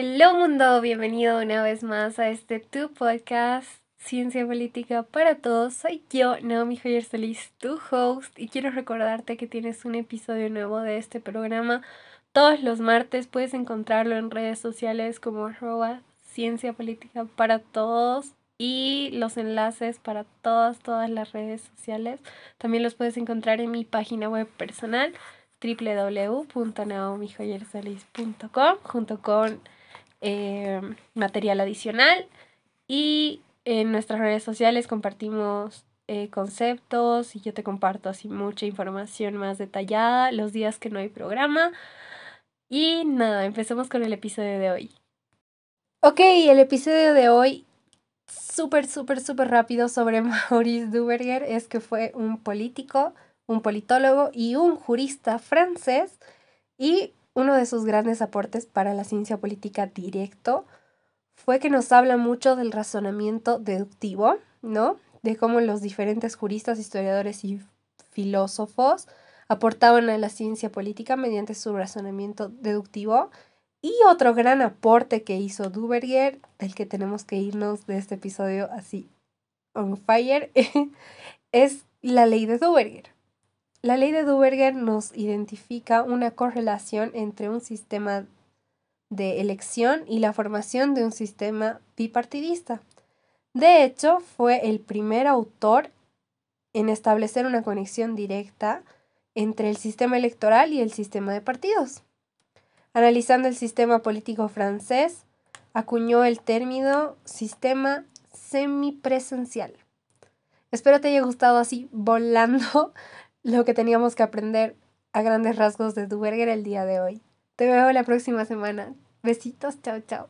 Hello mundo, bienvenido una vez más a este tu podcast Ciencia Política para Todos. Soy yo, Naomi Joyer Solís, tu host, y quiero recordarte que tienes un episodio nuevo de este programa todos los martes. Puedes encontrarlo en redes sociales como arroba Ciencia Política para Todos y los enlaces para todas, todas las redes sociales. También los puedes encontrar en mi página web personal www.naomijoyersalis.com junto con eh, material adicional y en nuestras redes sociales compartimos eh, conceptos y yo te comparto así mucha información más detallada los días que no hay programa. Y nada, empecemos con el episodio de hoy. Ok, el episodio de hoy, súper, súper, súper rápido sobre Maurice Duverger, es que fue un político un politólogo y un jurista francés y uno de sus grandes aportes para la ciencia política directo fue que nos habla mucho del razonamiento deductivo, ¿no? De cómo los diferentes juristas, historiadores y filósofos aportaban a la ciencia política mediante su razonamiento deductivo. Y otro gran aporte que hizo Duverger, del que tenemos que irnos de este episodio así on fire, es la ley de Duverger. La ley de Duverger nos identifica una correlación entre un sistema de elección y la formación de un sistema bipartidista. De hecho, fue el primer autor en establecer una conexión directa entre el sistema electoral y el sistema de partidos. Analizando el sistema político francés, acuñó el término sistema semipresencial. Espero te haya gustado así volando lo que teníamos que aprender a grandes rasgos de Duberger el día de hoy. Te veo la próxima semana. Besitos, chao, chao.